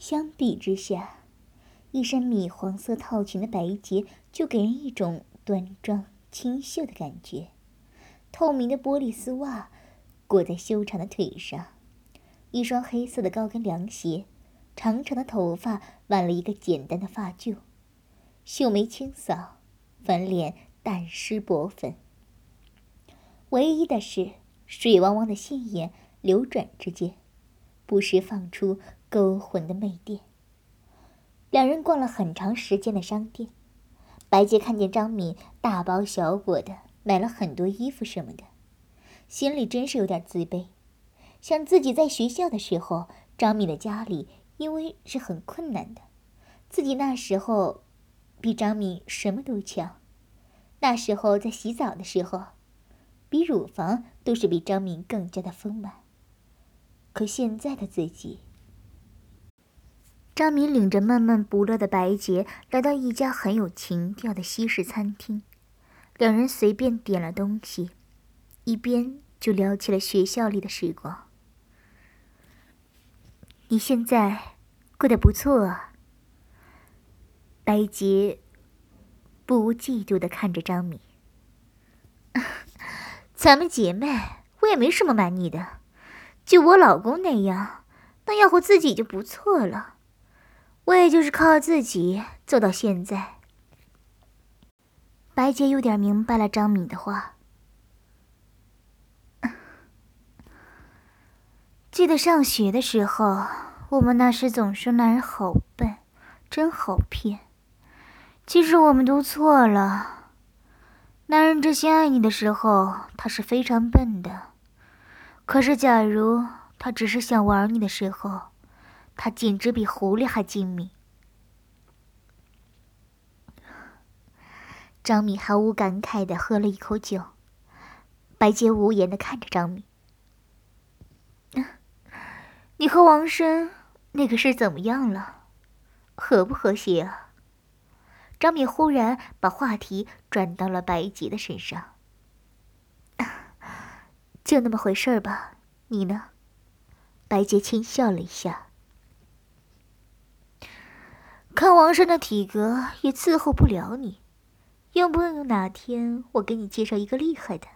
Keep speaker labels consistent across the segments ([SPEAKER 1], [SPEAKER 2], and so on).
[SPEAKER 1] 相比之下，一身米黄色套裙的白洁就给人一种端庄清秀的感觉。透明的玻璃丝袜裹在修长的腿上，一双黑色的高跟凉鞋，长长的头发挽了一个简单的发髻，秀眉清扫，粉脸淡湿薄粉。唯一的是，水汪汪的杏眼流转之间，不时放出勾魂的媚电。两人逛了很长时间的商店，白洁看见张敏大包小裹的买了很多衣服什么的，心里真是有点自卑。想自己在学校的时候，张敏的家里因为是很困难的，自己那时候比张敏什么都强。那时候在洗澡的时候。比乳房都是比张敏更加的丰满。可现在的自己，张敏领着闷闷不乐的白洁来到一家很有情调的西式餐厅，两人随便点了东西，一边就聊起了学校里的时光。你现在过得不错啊。白洁不无嫉妒的看着张敏。咱们姐妹，我也没什么瞒你的，就我老公那样，能养活自己就不错了。我也就是靠自己走到现在。白洁有点明白了张敏的话。记得上学的时候，我们那时总说男人好笨，真好骗。其实我们都错了。男人真心爱你的时候，他是非常笨的；可是，假如他只是想玩你的时候，他简直比狐狸还精明。张敏毫无感慨的喝了一口酒，白洁无言的看着张敏：“你和王生那个事怎么样了？和不和谐啊？”张敏忽然把话题转到了白洁的身上，就那么回事儿吧。你呢？白洁轻笑了一下。看王生的体格也伺候不了你，用不用哪天我给你介绍一个厉害的，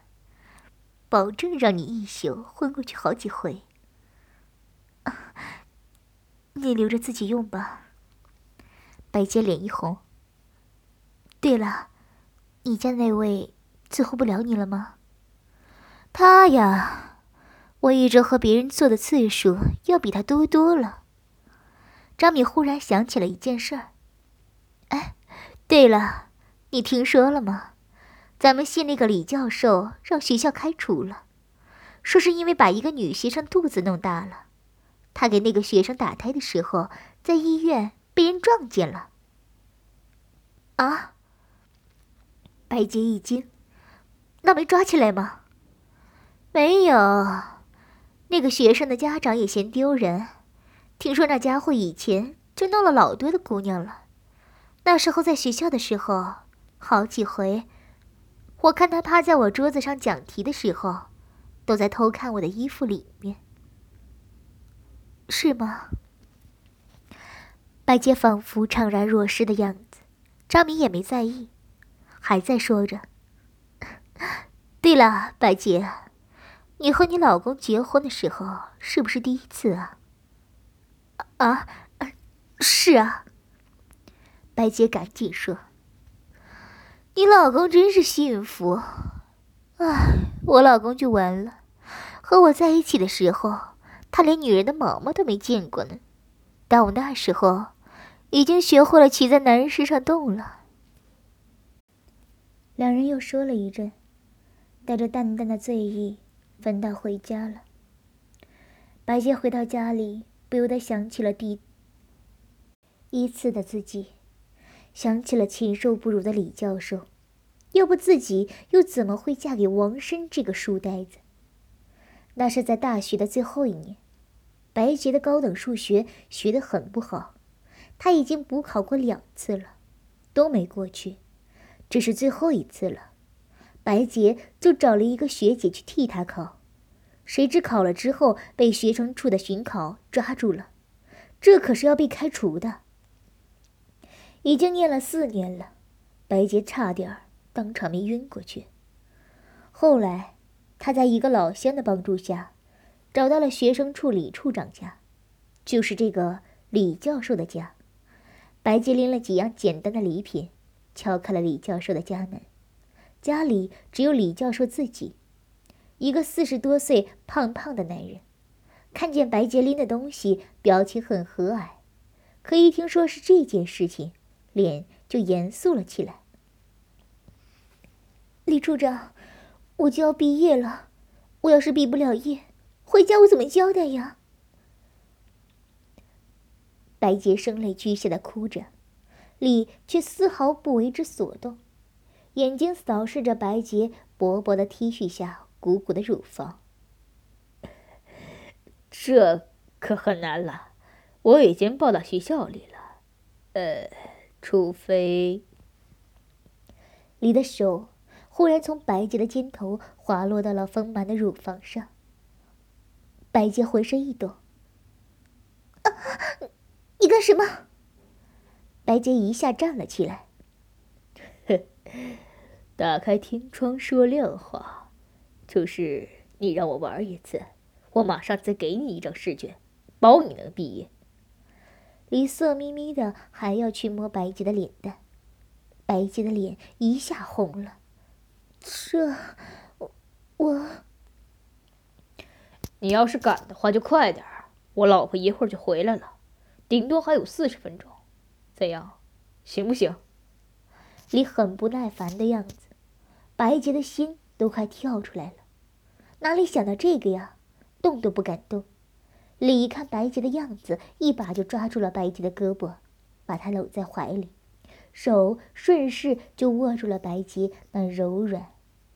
[SPEAKER 1] 保证让你一宿昏过去好几回。你留着自己用吧。白洁脸一红。对了，你家那位伺候不了你了吗？他呀，我一周和别人做的次数要比他多多了。张敏忽然想起了一件事儿。哎，对了，你听说了吗？咱们系那个李教授让学校开除了，说是因为把一个女学生肚子弄大了，他给那个学生打胎的时候，在医院被人撞见了。啊？白洁一惊，那没抓起来吗？没有，那个学生的家长也嫌丢人。听说那家伙以前就弄了老多的姑娘了。那时候在学校的时候，好几回，我看他趴在我桌子上讲题的时候，都在偷看我的衣服里面。是吗？白洁仿佛怅然若失的样子，张明也没在意。还在说着。对了，白洁，你和你老公结婚的时候是不是第一次啊？啊，是啊。白洁赶紧说：“你老公真是幸福。哎，我老公就完了，和我在一起的时候，他连女人的毛毛都没见过呢。但我那时候已经学会了骑在男人身上动了。”两人又说了一阵，带着淡淡的醉意，分道回家了。白洁回到家里，不由得想起了第一次的自己，想起了禽兽不如的李教授，要不自己又怎么会嫁给王生这个书呆子？那是在大学的最后一年，白洁的高等数学学得很不好，他已经补考过两次了，都没过去。这是最后一次了，白洁就找了一个学姐去替他考，谁知考了之后被学生处的巡考抓住了，这可是要被开除的。已经念了四年了，白洁差点当场没晕过去。后来，他在一个老乡的帮助下，找到了学生处李处长家，就是这个李教授的家。白洁拎了几样简单的礼品，敲开了李教授的家门。家里只有李教授自己，一个四十多岁、胖胖的男人。看见白洁拎的东西，表情很和蔼，可一听说是这件事情，脸就严肃了起来。李处长，我就要毕业了，我要是毕不了业，回家我怎么交代呀？白洁声泪俱下的哭着，李却丝毫不为之所动。眼睛扫视着白洁薄薄的 T 恤下鼓鼓的乳房，
[SPEAKER 2] 这可很难了。我已经报到学校里了，呃，除非……
[SPEAKER 1] 你的手忽然从白洁的肩头滑落到了丰满的乳房上。白洁浑身一抖：“啊，你干什么？”白洁一下站了起来，
[SPEAKER 2] 打开天窗说亮话，就是你让我玩一次，我马上再给你一张试卷，保你能毕业。
[SPEAKER 1] 李色眯眯的还要去摸白洁的脸蛋，白洁的脸一下红了。这，我，
[SPEAKER 2] 你要是敢的话就快点儿，我老婆一会儿就回来了，顶多还有四十分钟，怎样，行不行？
[SPEAKER 1] 李很不耐烦的样子。白洁的心都快跳出来了，哪里想到这个呀？动都不敢动。李一看白洁的样子，一把就抓住了白洁的胳膊，把她搂在怀里，手顺势就握住了白洁那柔软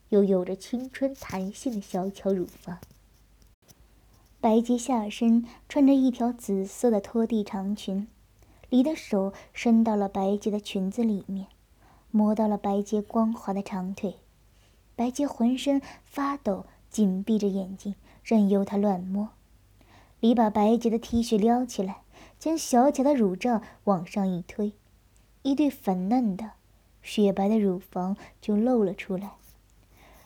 [SPEAKER 1] 又有着青春弹性的小巧乳房。白洁下身穿着一条紫色的拖地长裙，李的手伸到了白洁的裙子里面，摸到了白洁光滑的长腿。白洁浑身发抖，紧闭着眼睛，任由他乱摸。李把白洁的 T 恤撩起来，将小巧的乳罩往上一推，一对粉嫩的、雪白的乳房就露了出来。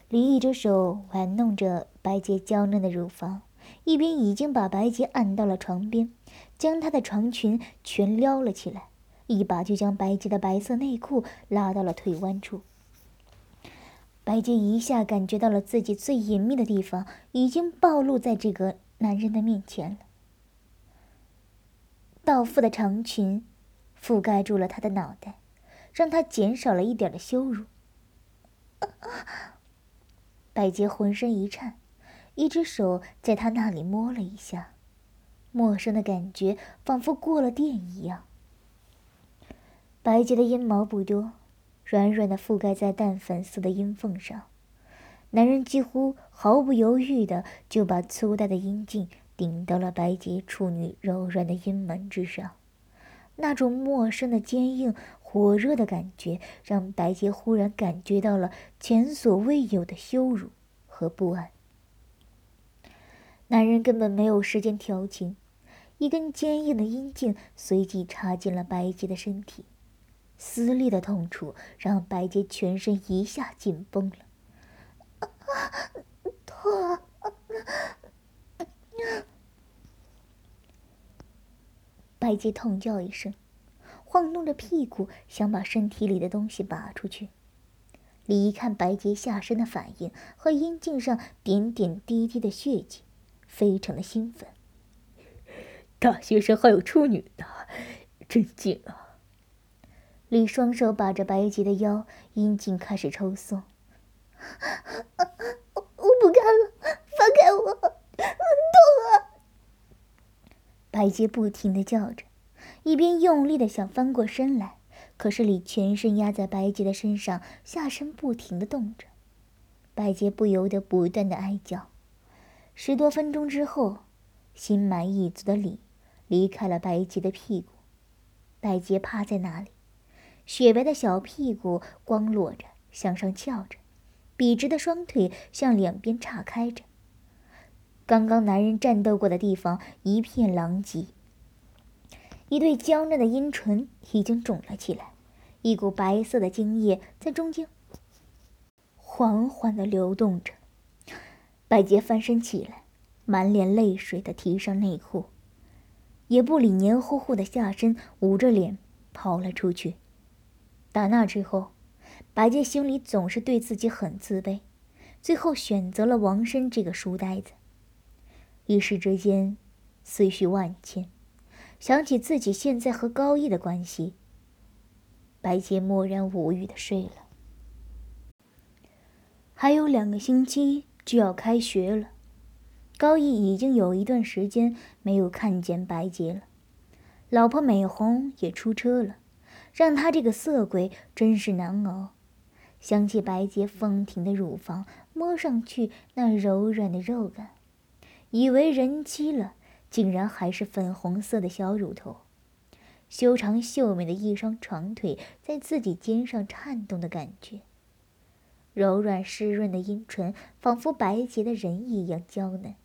[SPEAKER 1] 李一只手玩弄着白洁娇嫩的乳房，一边已经把白洁按到了床边，将她的长裙全撩了起来，一把就将白洁的白色内裤拉到了腿弯处。白洁一下感觉到了自己最隐秘的地方已经暴露在这个男人的面前了。倒腹的长裙覆盖住了他的脑袋，让他减少了一点的羞辱。啊白洁浑身一颤，一只手在他那里摸了一下，陌生的感觉仿佛过了电一样。白洁的阴毛不多。软软的覆盖在淡粉色的阴缝上，男人几乎毫不犹豫的就把粗大的阴茎顶到了白洁处女柔软的阴门之上。那种陌生的坚硬、火热的感觉，让白洁忽然感觉到了前所未有的羞辱和不安。男人根本没有时间调情，一根坚硬的阴茎随即插进了白洁的身体。撕裂的痛楚让白洁全身一下紧绷了，痛！白洁痛叫一声，晃动着屁股想把身体里的东西拔出去。李一看白洁下身的反应和阴茎上点点滴滴的血迹，非常的兴奋。
[SPEAKER 2] 大学生还有处女呢，真劲啊！
[SPEAKER 1] 李双手把着白洁的腰，阴茎开始抽送。我不干了，放开我，痛啊！白洁不停的叫着，一边用力的想翻过身来，可是李全身压在白洁的身上，下身不停的动着，白洁不由得不断的哀叫。十多分钟之后，心满意足的李离开了白洁的屁股，白洁趴在那里。雪白的小屁股光裸着，向上翘着，笔直的双腿向两边岔开着。刚刚男人战斗过的地方一片狼藉，一对娇嫩的阴唇已经肿了起来，一股白色的精液在中间缓缓地流动着。白洁翻身起来，满脸泪水地提上内裤，也不理黏糊糊的下身，捂着脸跑了出去。打那之后，白洁心里总是对自己很自卑，最后选择了王生这个书呆子。一时之间，思绪万千，想起自己现在和高毅的关系，白洁默然无语的睡了。还有两个星期就要开学了，高毅已经有一段时间没有看见白洁了，老婆美红也出车了，让他这个色鬼真是难熬。想起白洁丰挺的乳房，摸上去那柔软的肉感。以为人妻了，竟然还是粉红色的小乳头，修长秀美的一双长腿在自己肩上颤动的感觉。柔软湿润的阴唇，仿佛白洁的人一样娇嫩。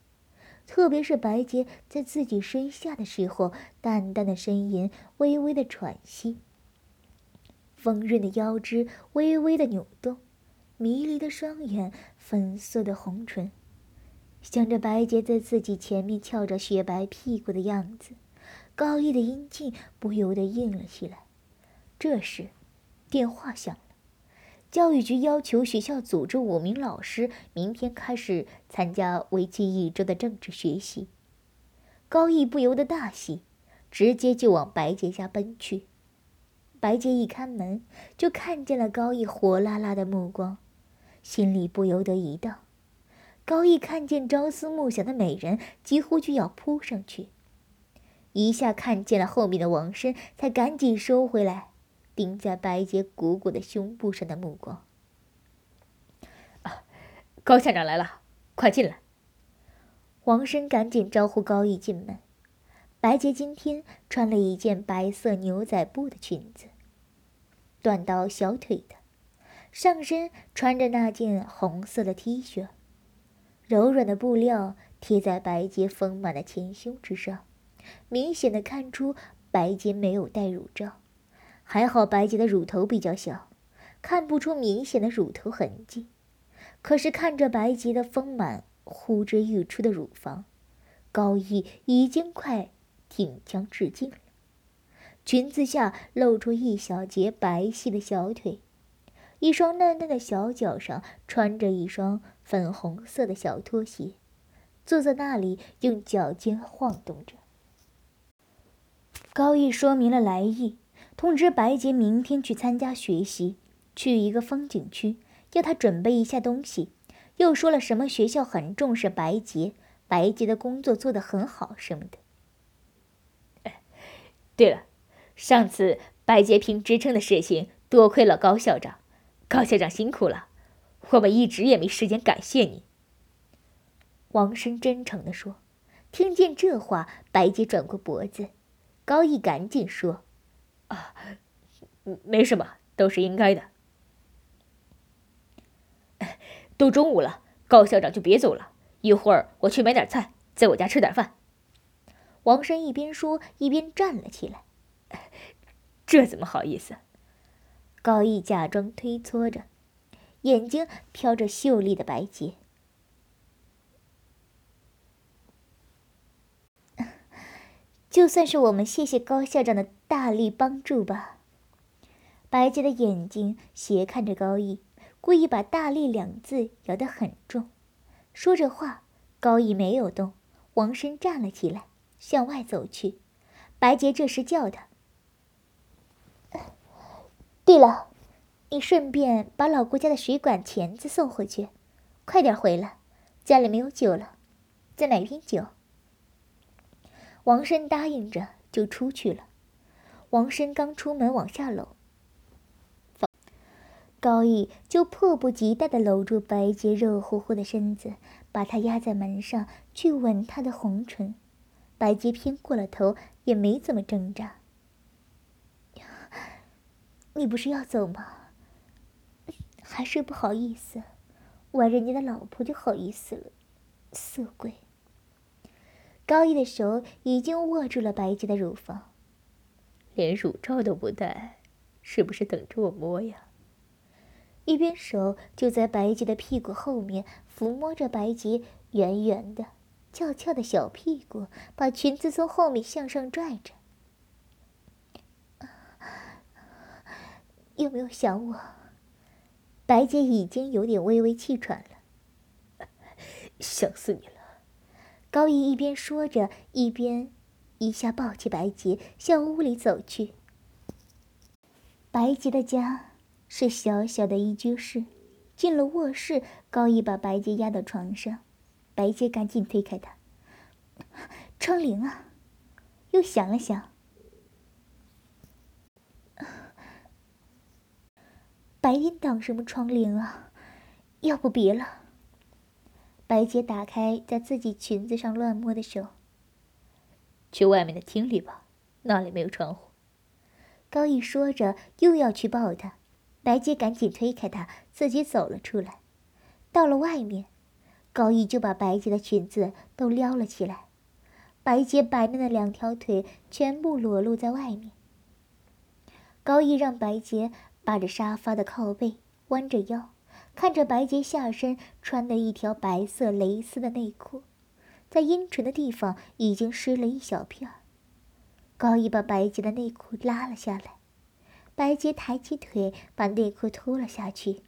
[SPEAKER 1] 特别是白洁在自己身下的时候，淡淡的呻吟，微微的喘息。丰润的腰肢微微的扭动，迷离的双眼，粉色的红唇。想着白洁在自己前面翘着雪白屁股的样子，高毅的阴茎不由得硬了起来。这时，电话响了，教育局要求学校组织五名老师明天开始参加为期一周的政治学习。高毅不由得大喜，直接就往白洁家奔去。白洁一开门，就看见了高毅火辣辣的目光，心里不由得一荡。高毅看见朝思暮想的美人，几乎就要扑上去。一下看见了后面的王生，才赶紧收回来，盯在白洁鼓鼓的胸部上的目光。
[SPEAKER 2] 啊，高校长来了，快进来！
[SPEAKER 1] 王生赶紧招呼高毅进门。白洁今天穿了一件白色牛仔布的裙子，短到小腿的，上身穿着那件红色的 T 恤。柔软的布料贴在白洁丰满的前胸之上，明显的看出白洁没有戴乳罩。还好白洁的乳头比较小，看不出明显的乳头痕迹。可是看着白洁的丰满呼之欲出的乳房，高毅已经快挺枪致敬了。裙子下露出一小截白皙的小腿。一双嫩嫩的小脚上穿着一双粉红色的小拖鞋，坐在那里用脚尖晃动着。高毅说明了来意，通知白洁明天去参加学习，去一个风景区，要他准备一下东西，又说了什么学校很重视白洁，白洁的工作做得很好什么的。
[SPEAKER 2] 对了，上次白洁评职称的事情，多亏了高校长。高校长辛苦了，我们一直也没时间感谢你。”
[SPEAKER 1] 王生真诚地说。听见这话，白洁转过脖子，高毅赶紧说：“
[SPEAKER 2] 啊，没什么，都是应该的。都中午了，高校长就别走了，一会儿我去买点菜，在我家吃点饭。”
[SPEAKER 1] 王生一边说一边站了起来。
[SPEAKER 2] 这怎么好意思？
[SPEAKER 1] 高毅假装推搓着，眼睛飘着秀丽的白洁。就算是我们谢谢高校长的大力帮助吧。白洁的眼睛斜看着高毅，故意把“大力”两字咬得很重。说着话，高毅没有动，王身站了起来，向外走去。白洁这时叫他。对了，你顺便把老顾家的水管钳子送回去，快点回来，家里没有酒了，再买瓶酒。王生答应着就出去了。王生刚出门往下搂，高毅就迫不及待地搂住白洁热乎乎的身子，把她压在门上去吻她的红唇。白洁偏过了头，也没怎么挣扎。你不是要走吗？还是不好意思，玩人家的老婆就好意思了，色鬼。高毅的手已经握住了白洁的乳房，
[SPEAKER 2] 连乳罩都不戴，是不是等着我摸呀？
[SPEAKER 1] 一边手就在白洁的屁股后面抚摸着白洁圆圆的、翘翘的小屁股，把裙子从后面向上拽着。有没有想我？白洁已经有点微微气喘了，
[SPEAKER 2] 想死你了。
[SPEAKER 1] 高毅一边说着，一边一下抱起白洁向屋里走去。白洁的家是小小的一居室，进了卧室，高毅把白洁压到床上，白洁赶紧推开他。窗棂啊，又想了响。白天挡什么窗帘啊？要不别了。白洁打开在自己裙子上乱摸的手。
[SPEAKER 2] 去外面的厅里吧，那里没有窗户。
[SPEAKER 1] 高毅说着又要去抱她，白洁赶紧推开他，自己走了出来。到了外面，高毅就把白洁的裙子都撩了起来，白洁白嫩的两条腿全部裸露在外面。高毅让白洁。扒着沙发的靠背，弯着腰，看着白洁下身穿的一条白色蕾丝的内裤，在阴唇的地方已经湿了一小片。高一把白洁的内裤拉了下来，白洁抬起腿把内裤脱了下去，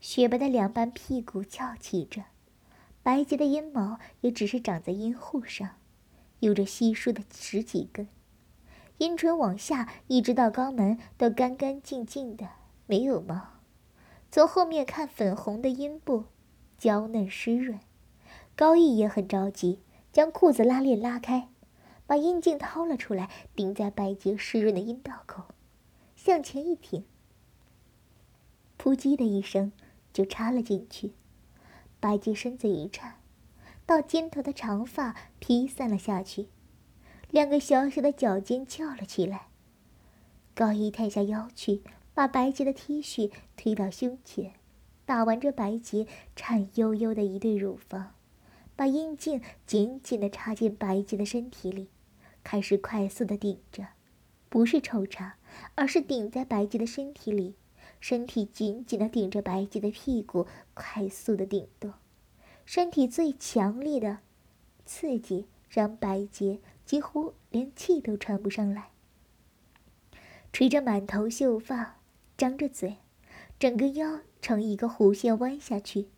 [SPEAKER 1] 雪白的两半屁股翘起着，白洁的阴毛也只是长在阴户上，有着稀疏的十几根。阴唇往下一直到肛门都干干净净的，没有毛。从后面看，粉红的阴部，娇嫩湿润。高毅也很着急，将裤子拉链拉开，把阴茎掏了出来，顶在白洁湿润的阴道口，向前一挺，扑叽的一声就插了进去。白洁身子一颤，到肩头的长发披散了下去。两个小小的脚尖翘了起来。高一探下腰去，把白洁的 T 恤推到胸前，打完这白洁颤悠悠的一对乳房，把阴茎紧紧地插进白洁的身体里，开始快速地顶着，不是抽插，而是顶在白洁的身体里，身体紧紧地顶着白洁的屁股，快速地顶动，身体最强烈的刺激让白洁。几乎连气都喘不上来，垂着满头秀发，张着嘴，整个腰呈一个弧线弯下去，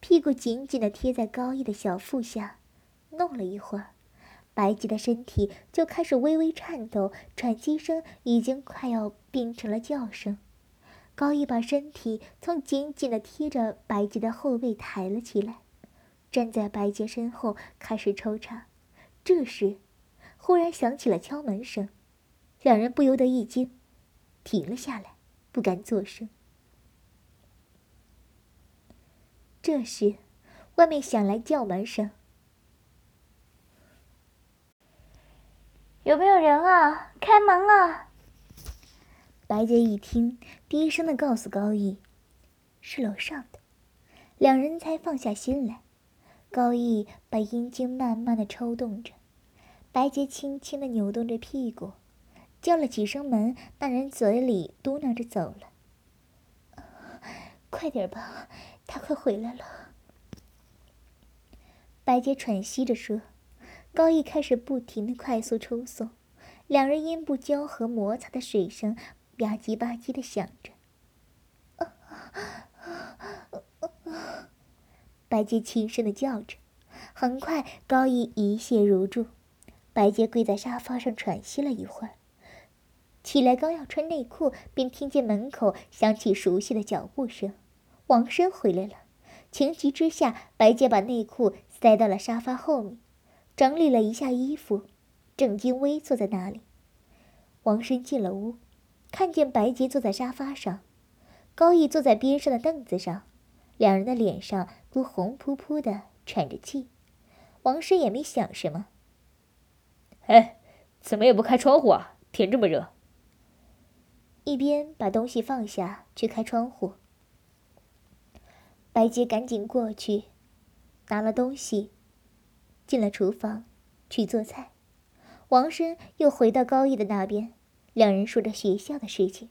[SPEAKER 1] 屁股紧紧的贴在高毅的小腹下，弄了一会儿，白洁的身体就开始微微颤抖，喘息声已经快要变成了叫声。高毅把身体从紧紧的贴着白洁的后背抬了起来，站在白洁身后开始抽插。这时。忽然响起了敲门声，两人不由得一惊，停了下来，不敢作声。这时，外面响来叫门声：“有没有人啊？开门啊！”白洁一听，低声的告诉高毅：“是楼上的。”两人才放下心来。高毅把阴茎慢慢的抽动着。白洁轻轻地扭动着屁股，叫了几声门，那人嘴里嘟囔着走了。快点吧，他快回来了。白洁喘息着说。高毅开始不停的快速抽送，两人阴部交合摩擦的水声吧唧吧唧的响着。白洁轻声的叫着，很快高毅一泻如注。白洁跪在沙发上喘息了一会儿，起来刚要穿内裤，便听见门口响起熟悉的脚步声。王生回来了，情急之下，白洁把内裤塞到了沙发后面，整理了一下衣服，正襟危坐在那里。王生进了屋，看见白洁坐在沙发上，高毅坐在边上的凳子上，两人的脸上都红扑扑的，喘着气。王生也没想什么。
[SPEAKER 2] 哎，怎么也不开窗户啊？天这么热。
[SPEAKER 1] 一边把东西放下去开窗户，白洁赶紧过去，拿了东西，进了厨房去做菜。王生又回到高毅的那边，两人说着学校的事情。